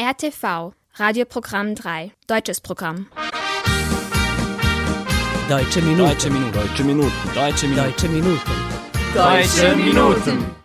RTV, Radioprogramm 3, deutsches Programm. Deutsche Minuten. Deutsche Minuten. Deutsche Minuten. Deutsche Minuten. Deutsche Minuten. Deutsche Minuten.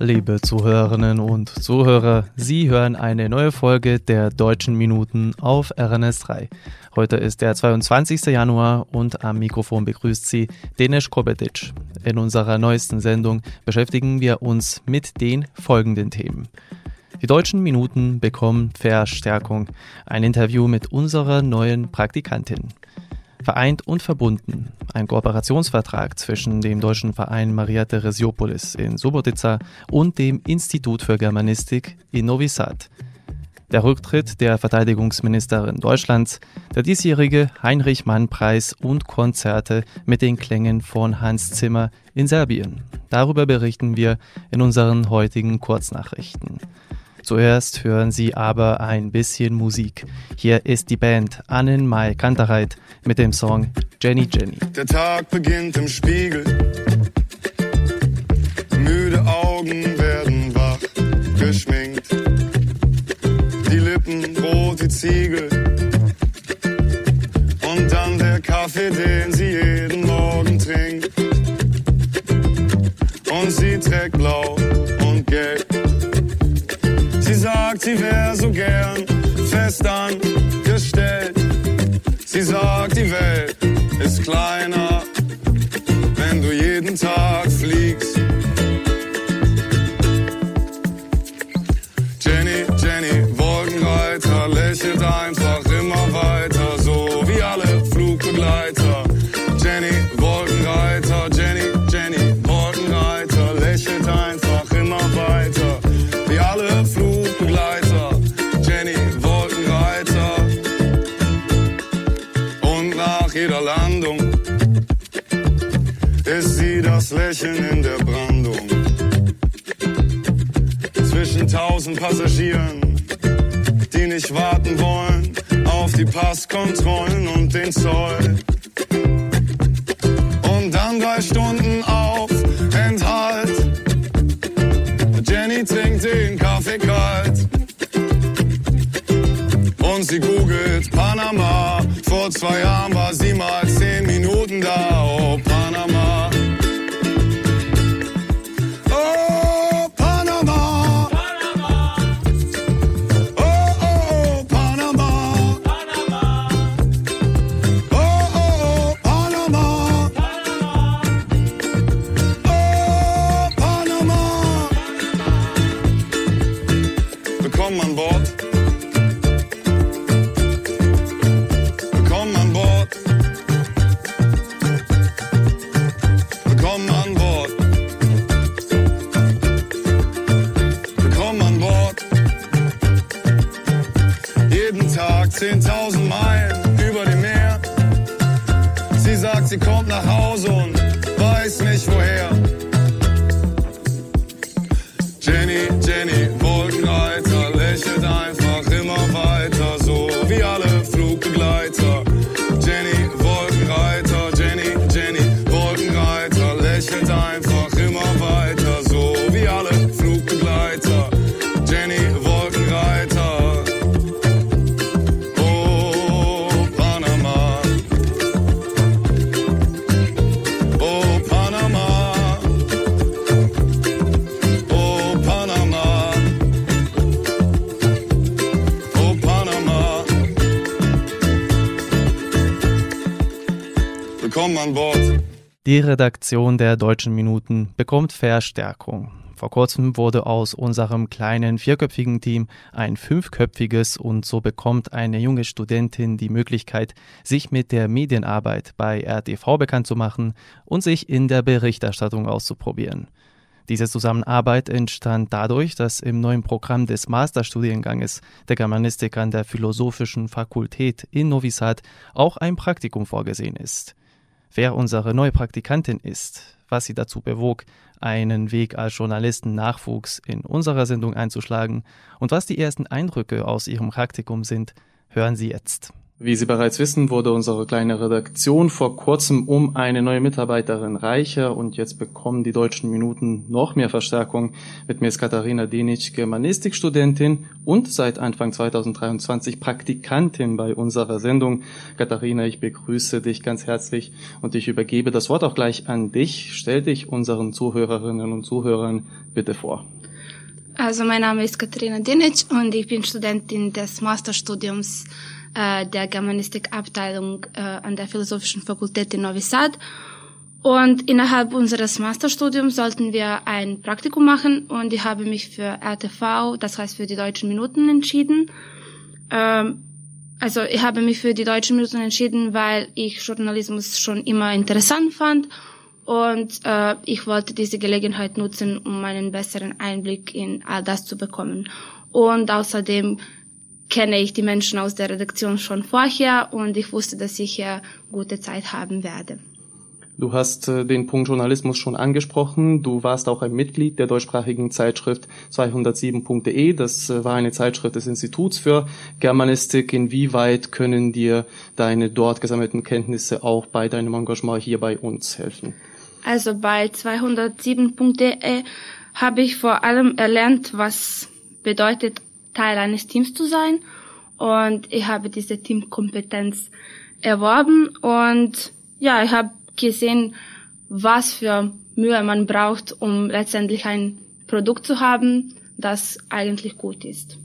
Liebe Zuhörerinnen und Zuhörer, Sie hören eine neue Folge der Deutschen Minuten auf RNS3. Heute ist der 22. Januar und am Mikrofon begrüßt Sie Denis Kobetic. In unserer neuesten Sendung beschäftigen wir uns mit den folgenden Themen. Die deutschen Minuten bekommen Verstärkung. Ein Interview mit unserer neuen Praktikantin. Vereint und verbunden. Ein Kooperationsvertrag zwischen dem deutschen Verein Maria Theresiopolis in Subotica und dem Institut für Germanistik in Novi Sad. Der Rücktritt der Verteidigungsministerin Deutschlands, der diesjährige Heinrich-Mann-Preis und Konzerte mit den Klängen von Hans Zimmer in Serbien. Darüber berichten wir in unseren heutigen Kurznachrichten. Zuerst hören Sie aber ein bisschen Musik. Hier ist die Band Annen Mai Kantereit mit dem Song Jenny Jenny. Der Tag beginnt im Spiegel. Fest Passagieren, die nicht warten wollen auf die Passkontrollen und den Zoll. Und dann drei Stunden auf Enthalt. Jenny trinkt den Kaffee kalt. Und sie googelt Panama. Vor zwei Jahren war sie mal zehn Minuten da. Oh, Die Redaktion der Deutschen Minuten bekommt Verstärkung. Vor kurzem wurde aus unserem kleinen vierköpfigen Team ein fünfköpfiges und so bekommt eine junge Studentin die Möglichkeit, sich mit der Medienarbeit bei RTV bekannt zu machen und sich in der Berichterstattung auszuprobieren. Diese Zusammenarbeit entstand dadurch, dass im neuen Programm des Masterstudienganges der Germanistik an der Philosophischen Fakultät in Novi Sad auch ein Praktikum vorgesehen ist. Wer unsere neue Praktikantin ist, was sie dazu bewog, einen Weg als Journalisten-Nachwuchs in unserer Sendung einzuschlagen und was die ersten Eindrücke aus ihrem Praktikum sind, hören Sie jetzt. Wie Sie bereits wissen, wurde unsere kleine Redaktion vor kurzem um eine neue Mitarbeiterin reicher und jetzt bekommen die deutschen Minuten noch mehr Verstärkung. Mit mir ist Katharina Denic, Germanistikstudentin und seit Anfang 2023 Praktikantin bei unserer Sendung. Katharina, ich begrüße dich ganz herzlich und ich übergebe das Wort auch gleich an dich. Stell dich unseren Zuhörerinnen und Zuhörern bitte vor. Also mein Name ist Katharina Denic und ich bin Studentin des Masterstudiums äh, der Germanistikabteilung äh, an der Philosophischen Fakultät in Novi Sad. Und innerhalb unseres Masterstudiums sollten wir ein Praktikum machen und ich habe mich für RTV, das heißt für die deutschen Minuten entschieden. Ähm, also ich habe mich für die deutschen Minuten entschieden, weil ich Journalismus schon immer interessant fand und äh, ich wollte diese Gelegenheit nutzen, um einen besseren Einblick in all das zu bekommen. Und außerdem kenne ich die Menschen aus der Redaktion schon vorher und ich wusste, dass ich hier gute Zeit haben werde. Du hast äh, den Punkt Journalismus schon angesprochen. Du warst auch ein Mitglied der deutschsprachigen Zeitschrift 207.de. Das äh, war eine Zeitschrift des Instituts für Germanistik. Inwieweit können dir deine dort gesammelten Kenntnisse auch bei deinem Engagement hier bei uns helfen? Also bei 207.de habe ich vor allem erlernt, was bedeutet Teil eines Teams zu sein. Und ich habe diese Teamkompetenz erworben und ja, ich habe gesehen, was für Mühe man braucht, um letztendlich ein Produkt zu haben, das eigentlich gut ist.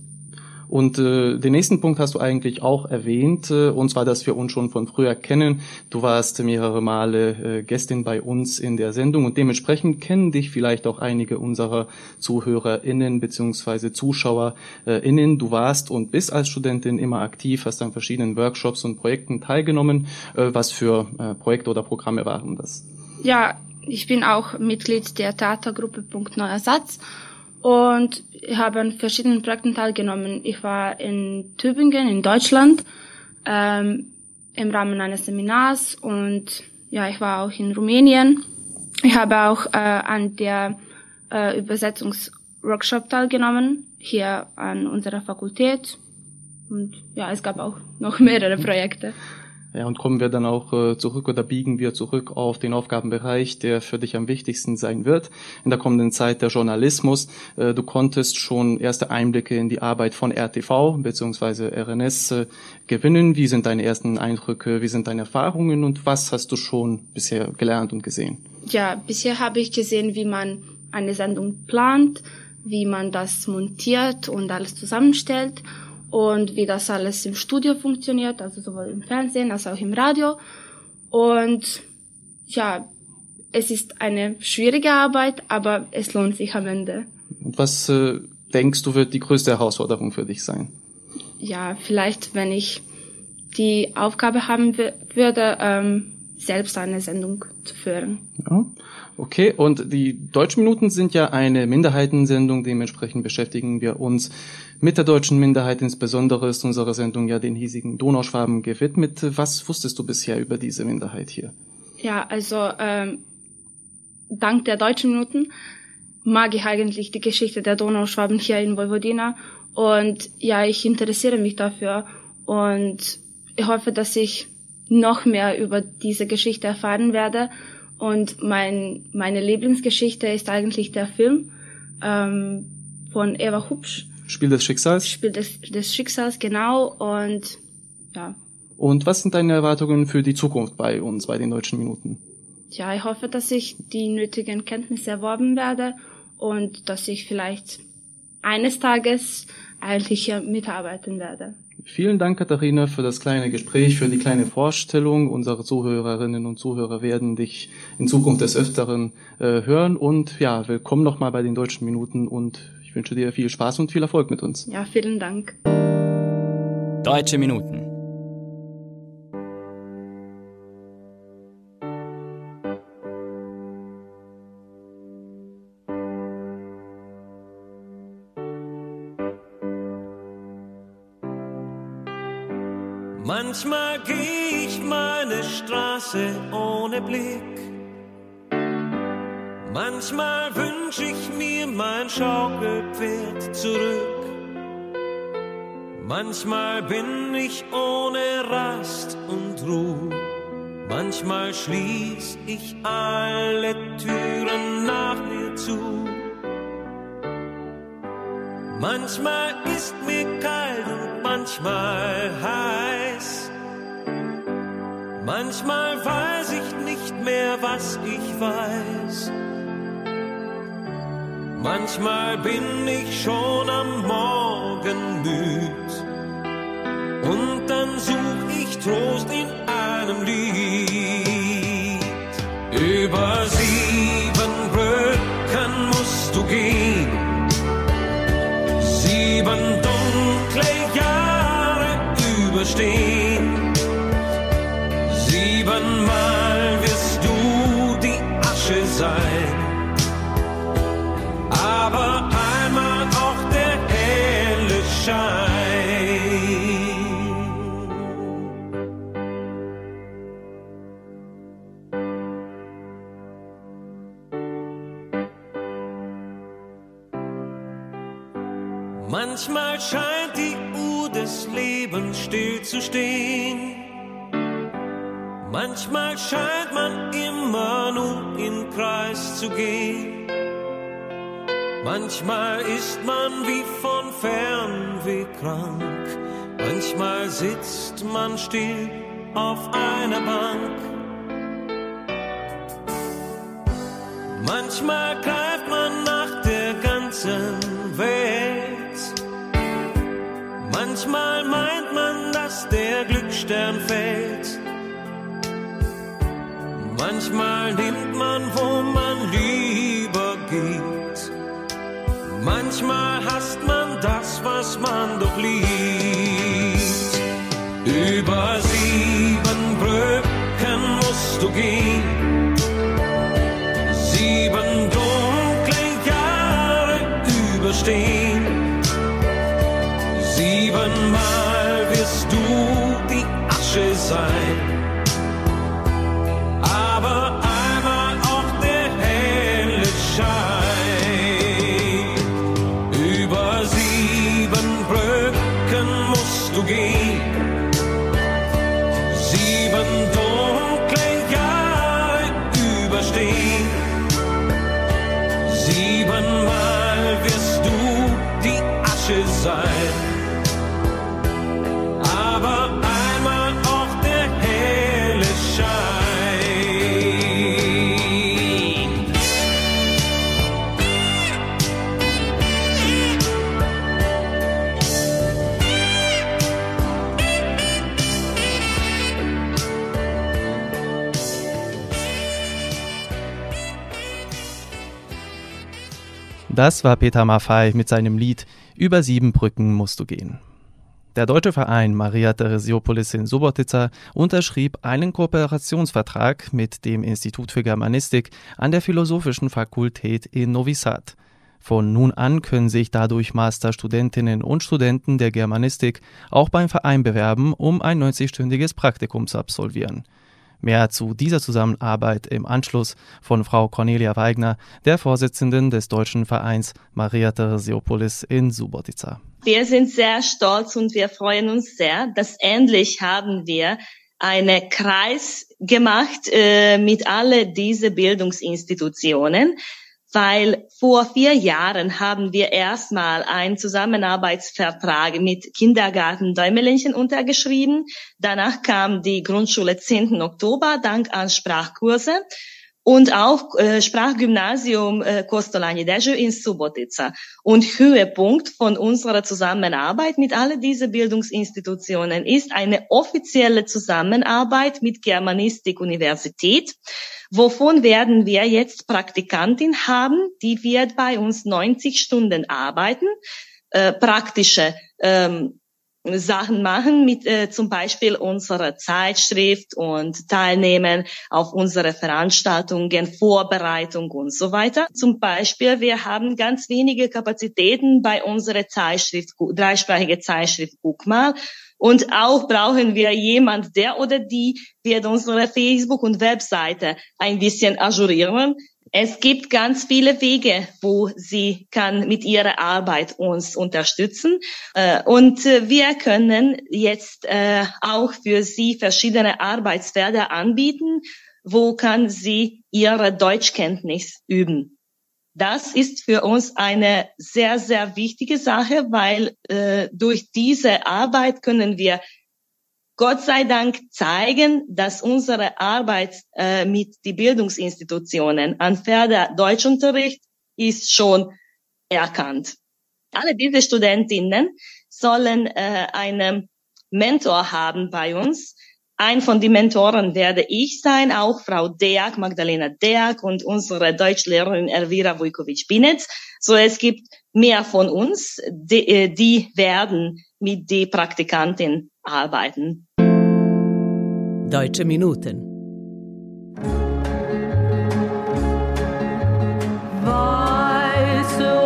Und äh, den nächsten Punkt hast du eigentlich auch erwähnt, äh, und zwar, dass wir uns schon von früher kennen. Du warst mehrere Male äh, Gästin bei uns in der Sendung und dementsprechend kennen dich vielleicht auch einige unserer ZuhörerInnen beziehungsweise ZuschauerInnen. Du warst und bist als Studentin immer aktiv, hast an verschiedenen Workshops und Projekten teilgenommen. Äh, was für äh, Projekte oder Programme waren das? Ja, ich bin auch Mitglied der Theatergruppe Punkt Neuersatz und ich habe an verschiedenen Projekten teilgenommen. Ich war in Tübingen in Deutschland ähm, im Rahmen eines Seminars und ja, ich war auch in Rumänien. Ich habe auch äh, an der äh, Übersetzungsworkshop teilgenommen, hier an unserer Fakultät. Und ja, es gab auch noch mehrere Projekte. Ja, und kommen wir dann auch äh, zurück oder biegen wir zurück auf den Aufgabenbereich, der für dich am wichtigsten sein wird in der kommenden Zeit, der Journalismus. Äh, du konntest schon erste Einblicke in die Arbeit von RTV bzw. RNS gewinnen. Wie sind deine ersten Eindrücke, wie sind deine Erfahrungen und was hast du schon bisher gelernt und gesehen? Ja, bisher habe ich gesehen, wie man eine Sendung plant, wie man das montiert und alles zusammenstellt und wie das alles im Studio funktioniert, also sowohl im Fernsehen als auch im Radio. Und ja, es ist eine schwierige Arbeit, aber es lohnt sich am Ende. Und was äh, denkst du wird die größte Herausforderung für dich sein? Ja, vielleicht, wenn ich die Aufgabe haben würde, ähm, selbst eine Sendung zu führen. Ja. Okay, und die deutschen Minuten sind ja eine Minderheitensendung, dementsprechend beschäftigen wir uns mit der deutschen Minderheit. Insbesondere ist unsere Sendung ja den hiesigen Donauschwaben gewidmet. Was wusstest du bisher über diese Minderheit hier? Ja, also ähm, dank der deutschen Minuten mag ich eigentlich die Geschichte der Donauschwaben hier in Vojvodina und ja, ich interessiere mich dafür und ich hoffe, dass ich noch mehr über diese Geschichte erfahren werde und mein, meine Lieblingsgeschichte ist eigentlich der Film ähm, von Eva Hupsch. Spiel des Schicksals? Spiel des, des Schicksals, genau. Und ja. Und was sind deine Erwartungen für die Zukunft bei uns, bei den deutschen Minuten? Ja, ich hoffe, dass ich die nötigen Kenntnisse erworben werde und dass ich vielleicht eines Tages eigentlich hier mitarbeiten werde. Vielen Dank, Katharina, für das kleine Gespräch, für die kleine Vorstellung. Unsere Zuhörerinnen und Zuhörer werden dich in Zukunft des Öfteren äh, hören. Und ja, willkommen nochmal bei den Deutschen Minuten und ich wünsche dir viel Spaß und viel Erfolg mit uns. Ja, vielen Dank. Deutsche Minuten. Manchmal geh ich meine Straße ohne Blick. Manchmal wünsch ich mir mein Schaukelpferd zurück. Manchmal bin ich ohne Rast und Ruhe. Manchmal schließ ich alle Türen nach mir zu. Manchmal ist mir kalt und manchmal heiß. Manchmal weiß ich nicht mehr, was ich weiß. Manchmal bin ich schon am Morgen müd Manchmal scheint man immer nur im Kreis zu gehen. Manchmal ist man wie von Fernweh krank, manchmal sitzt man still auf einer Bank. Manchmal greift man nach der ganzen Welt, manchmal meint man, dass der Glücksstern fällt. Manchmal nimmt man, wo man lieber geht. Manchmal hasst man das, was man doch liebt. Über sieben Brücken musst du gehen. Sieben dunkle Jahre überstehen. Siebenmal wirst du die Asche sein. Das war Peter Maffei mit seinem Lied Über sieben Brücken musst du gehen. Der deutsche Verein Maria Theresiopolis in Subotica unterschrieb einen Kooperationsvertrag mit dem Institut für Germanistik an der Philosophischen Fakultät in Novi Sad. Von nun an können sich dadurch Masterstudentinnen und Studenten der Germanistik auch beim Verein bewerben, um ein 90-stündiges Praktikum zu absolvieren. Mehr zu dieser Zusammenarbeit im Anschluss von Frau Cornelia Weigner, der Vorsitzenden des deutschen Vereins Maria Theresiopolis in Subotica. Wir sind sehr stolz und wir freuen uns sehr, dass endlich haben wir eine Kreis gemacht äh, mit alle diese Bildungsinstitutionen, weil vor vier Jahren haben wir erstmal einen Zusammenarbeitsvertrag mit Kindergarten Däumelinchen untergeschrieben. Danach kam die Grundschule 10. Oktober dank an Sprachkurse und auch äh, Sprachgymnasium äh, Kostolani Deju in Subotica. Und Höhepunkt von unserer Zusammenarbeit mit all diesen Bildungsinstitutionen ist eine offizielle Zusammenarbeit mit Germanistik Universität. Wovon werden wir jetzt Praktikantin haben, die wird bei uns 90 Stunden arbeiten, äh, praktische ähm, Sachen machen, mit äh, zum Beispiel unserer Zeitschrift und teilnehmen auf unsere Veranstaltungen, Vorbereitung und so weiter. Zum Beispiel, wir haben ganz wenige Kapazitäten bei unserer Zeitschrift, dreisprachige Zeitschrift Guck mal. Und auch brauchen wir jemand, der oder die wird unsere Facebook- und Webseite ein bisschen ajourieren. Es gibt ganz viele Wege, wo sie kann mit ihrer Arbeit uns unterstützen. Äh, und äh, wir können jetzt äh, auch für sie verschiedene Arbeitsfelder anbieten. Wo kann sie ihre Deutschkenntnis üben? Das ist für uns eine sehr, sehr wichtige Sache, weil durch diese Arbeit können wir Gott sei Dank zeigen, dass unsere Arbeit äh, mit die Bildungsinstitutionen an Förder Deutschunterricht ist schon erkannt. Alle diese Studentinnen sollen äh, einen Mentor haben bei uns. Ein von den Mentoren werde ich sein, auch Frau Deak, Magdalena Deak und unsere Deutschlehrerin Elvira Vujkovic-Binetz. So, es gibt mehr von uns, die, äh, die werden mit die Praktikantin arbeiten. Deutsche Minuten. Weiße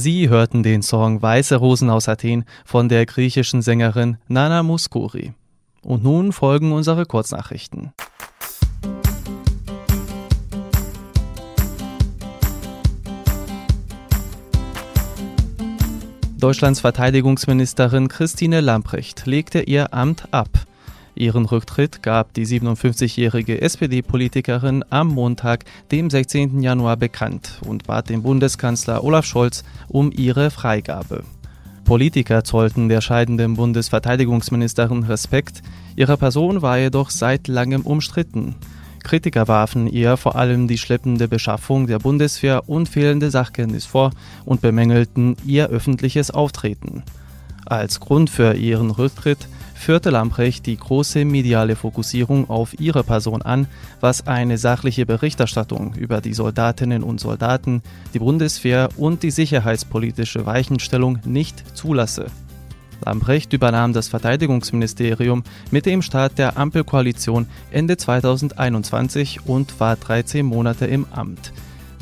Sie hörten den Song Weiße Rosen aus Athen von der griechischen Sängerin Nana Mouskouri. Und nun folgen unsere Kurznachrichten. Deutschlands Verteidigungsministerin Christine Lamprecht legte ihr Amt ab. Ihren Rücktritt gab die 57-jährige SPD-Politikerin am Montag, dem 16. Januar, bekannt und bat den Bundeskanzler Olaf Scholz um ihre Freigabe. Politiker zollten der scheidenden Bundesverteidigungsministerin Respekt, ihre Person war jedoch seit langem umstritten. Kritiker warfen ihr vor allem die schleppende Beschaffung der Bundeswehr und fehlende Sachkenntnis vor und bemängelten ihr öffentliches Auftreten. Als Grund für ihren Rücktritt führte Lamprecht die große mediale Fokussierung auf ihre Person an, was eine sachliche Berichterstattung über die Soldatinnen und Soldaten, die Bundeswehr und die sicherheitspolitische Weichenstellung nicht zulasse. Lambrecht übernahm das Verteidigungsministerium mit dem Start der Ampelkoalition Ende 2021 und war 13 Monate im Amt.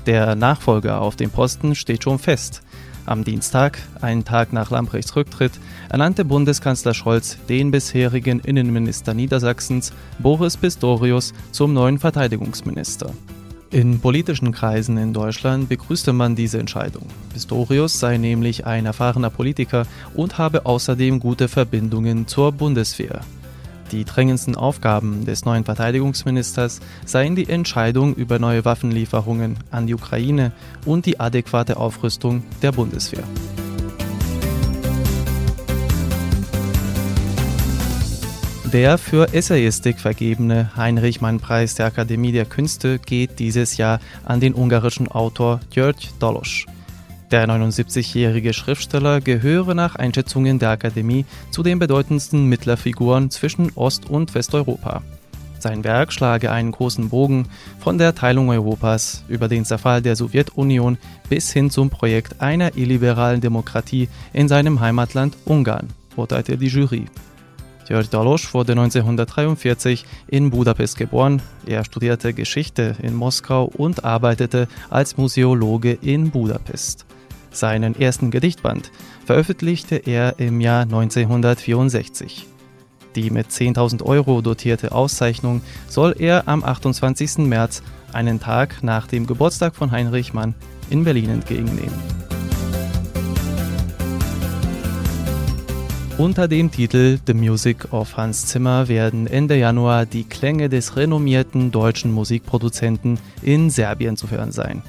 Der Nachfolger auf dem Posten steht schon fest. Am Dienstag, einen Tag nach Lambrechts Rücktritt, ernannte Bundeskanzler Scholz den bisherigen Innenminister Niedersachsens, Boris Pistorius, zum neuen Verteidigungsminister. In politischen Kreisen in Deutschland begrüßte man diese Entscheidung. Pistorius sei nämlich ein erfahrener Politiker und habe außerdem gute Verbindungen zur Bundeswehr. Die drängendsten Aufgaben des neuen Verteidigungsministers seien die Entscheidung über neue Waffenlieferungen an die Ukraine und die adäquate Aufrüstung der Bundeswehr. Der für Essayistik vergebene Heinrich-Mann-Preis der Akademie der Künste geht dieses Jahr an den ungarischen Autor György Dalosch. Der 79-jährige Schriftsteller gehöre nach Einschätzungen der Akademie zu den bedeutendsten Mittlerfiguren zwischen Ost- und Westeuropa. Sein Werk schlage einen großen Bogen von der Teilung Europas über den Zerfall der Sowjetunion bis hin zum Projekt einer illiberalen Demokratie in seinem Heimatland Ungarn, urteilte die Jury. György Dalosch wurde 1943 in Budapest geboren. Er studierte Geschichte in Moskau und arbeitete als Museologe in Budapest. Seinen ersten Gedichtband veröffentlichte er im Jahr 1964. Die mit 10.000 Euro dotierte Auszeichnung soll er am 28. März, einen Tag nach dem Geburtstag von Heinrich Mann, in Berlin entgegennehmen. Unter dem Titel The Music of Hans Zimmer werden Ende Januar die Klänge des renommierten deutschen Musikproduzenten in Serbien zu hören sein.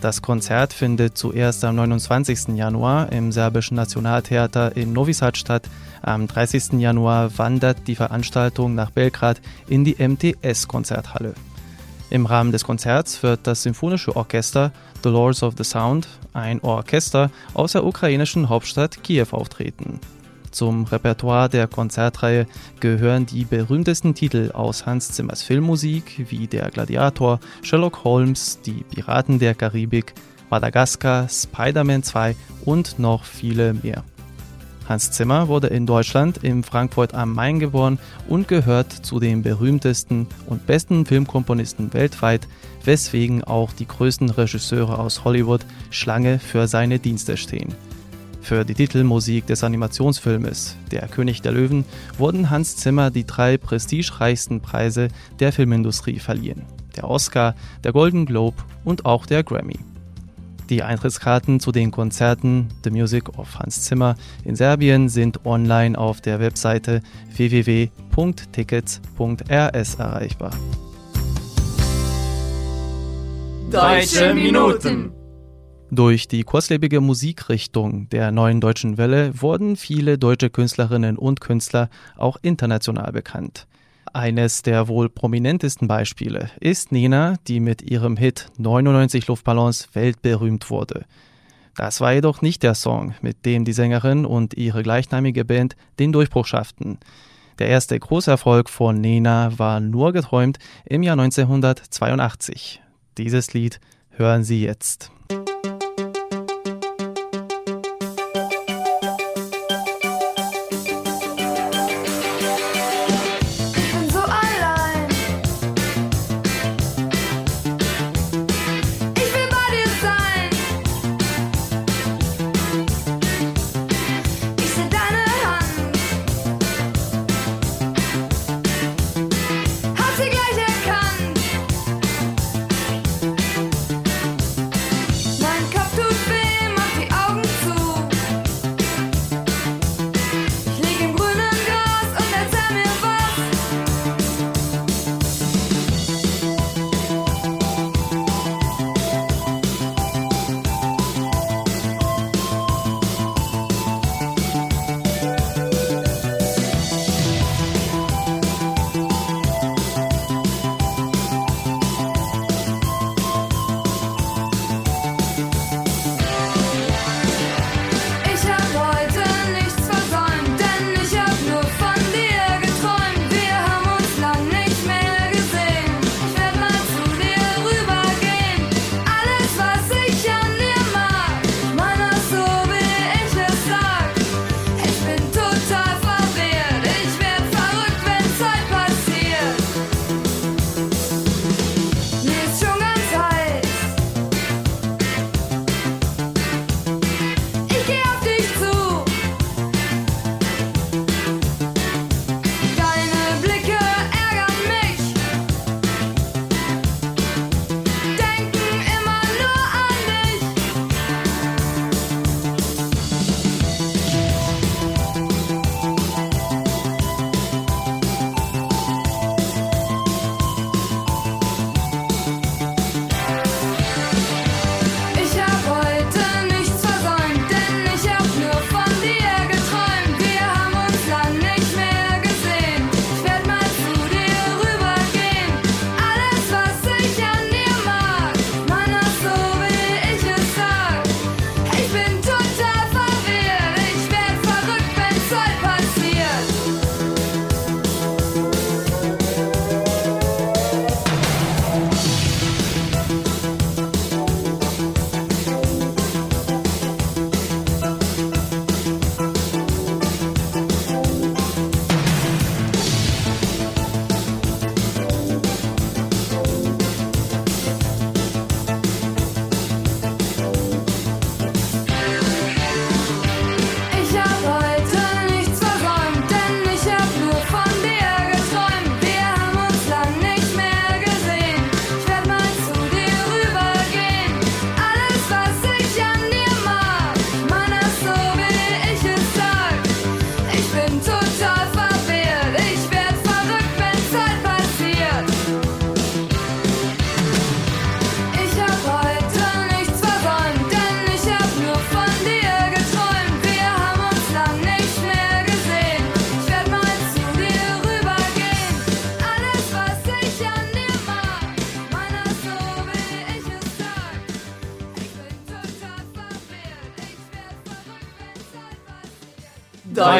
Das Konzert findet zuerst am 29. Januar im serbischen Nationaltheater in Novi Sad statt. Am 30. Januar wandert die Veranstaltung nach Belgrad in die MTS-Konzerthalle. Im Rahmen des Konzerts wird das Symphonische Orchester The Lords of the Sound, ein Orchester aus der ukrainischen Hauptstadt Kiew, auftreten. Zum Repertoire der Konzertreihe gehören die berühmtesten Titel aus Hans Zimmers Filmmusik wie Der Gladiator, Sherlock Holmes, Die Piraten der Karibik, Madagaskar, Spider-Man 2 und noch viele mehr. Hans Zimmer wurde in Deutschland in Frankfurt am Main geboren und gehört zu den berühmtesten und besten Filmkomponisten weltweit, weswegen auch die größten Regisseure aus Hollywood Schlange für seine Dienste stehen. Für die Titelmusik des Animationsfilmes Der König der Löwen wurden Hans Zimmer die drei prestigereichsten Preise der Filmindustrie verliehen. Der Oscar, der Golden Globe und auch der Grammy. Die Eintrittskarten zu den Konzerten The Music of Hans Zimmer in Serbien sind online auf der Webseite www.tickets.rs erreichbar. Deutsche Minuten. Durch die kurzlebige Musikrichtung der neuen deutschen Welle wurden viele deutsche Künstlerinnen und Künstler auch international bekannt. Eines der wohl prominentesten Beispiele ist Nena, die mit ihrem Hit 99 Luftballons weltberühmt wurde. Das war jedoch nicht der Song, mit dem die Sängerin und ihre gleichnamige Band den Durchbruch schafften. Der erste Großerfolg von Nena war nur geträumt im Jahr 1982. Dieses Lied hören Sie jetzt.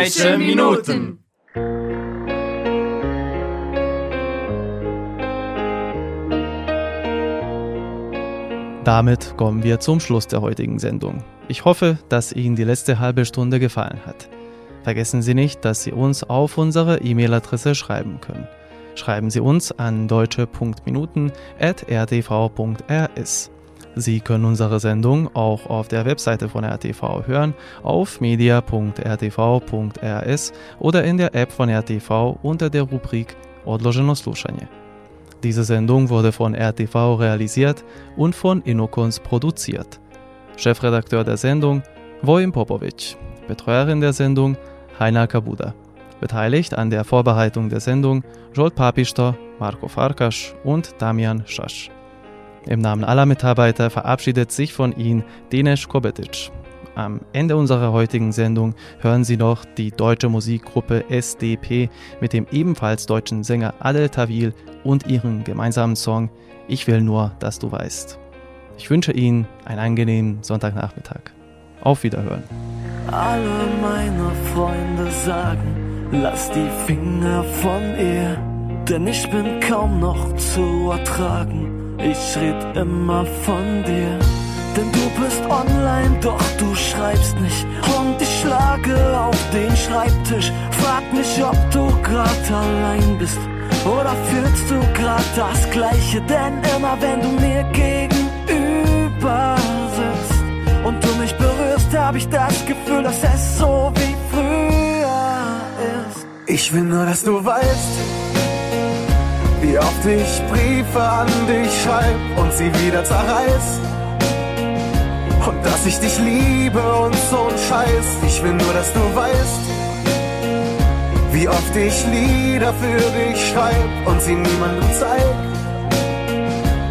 Deutsche Minuten. Damit kommen wir zum Schluss der heutigen Sendung. Ich hoffe, dass Ihnen die letzte halbe Stunde gefallen hat. Vergessen Sie nicht, dass Sie uns auf unsere E-Mail-Adresse schreiben können. Schreiben Sie uns an deutsche.minuten.rdv.rs. Sie können unsere Sendung auch auf der Webseite von RTV hören, auf media.rtv.rs oder in der App von RTV unter der Rubrik Odloženo slušanje. Diese Sendung wurde von RTV realisiert und von Inokons produziert. Chefredakteur der Sendung Vojin Popovic, Betreuerin der Sendung Heiner Kabuda. Beteiligt an der Vorbereitung der Sendung Jolt Papister, Marco Farkas und Damian Schasch. Im Namen aller Mitarbeiter verabschiedet sich von Ihnen Dinesh Kobetic. Am Ende unserer heutigen Sendung hören Sie noch die deutsche Musikgruppe SDP mit dem ebenfalls deutschen Sänger Adel Tawil und ihren gemeinsamen Song Ich will nur, dass du weißt. Ich wünsche Ihnen einen angenehmen Sonntagnachmittag. Auf Wiederhören. Alle meine Freunde sagen, lass die Finger von ihr, denn ich bin kaum noch zu ertragen. Ich red immer von dir, denn du bist online, doch du schreibst nicht. Und ich schlage auf den Schreibtisch, frag mich, ob du grad allein bist. Oder fühlst du grad das Gleiche, denn immer wenn du mir gegenüber sitzt und du mich berührst, hab ich das Gefühl, dass es so wie früher ist. Ich will nur, dass du weißt, wie oft ich Briefe an dich schreib und sie wieder zerreiß. Und dass ich dich liebe und so ein Scheiß. Ich will nur, dass du weißt, wie oft ich Lieder für dich schreib und sie niemandem zeig.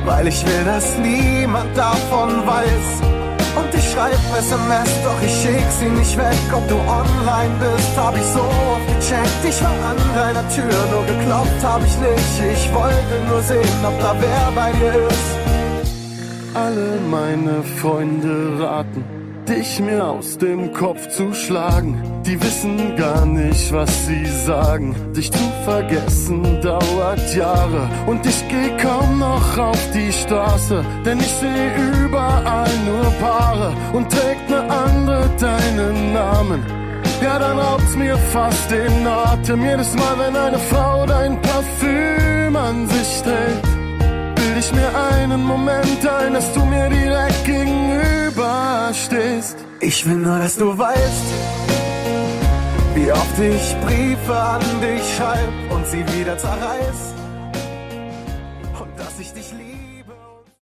Weil ich will, dass niemand davon weiß. Und ich schreib SMS, doch ich schick sie nicht weg. Ob du online bist, hab ich so oft gecheckt. Ich war an deiner Tür, nur geklopft hab ich nicht. Ich wollte nur sehen, ob da wer bei dir ist. Alle meine Freunde raten, dich mir aus dem Kopf zu schlagen. Die wissen gar nicht, was sie sagen. Dich zu vergessen dauert Jahre. Und ich geh kaum noch auf die Straße, denn ich seh überall nur Paare und trägt ne andere deinen Namen. Ja, dann raubt's mir fast den Atem. Jedes Mal, wenn eine Frau dein Parfüm an sich trägt bild ich mir einen Moment ein, dass du mir direkt gegenüber. Ich will nur, dass du weißt, wie oft ich Briefe an dich schreib und sie wieder zerreiß.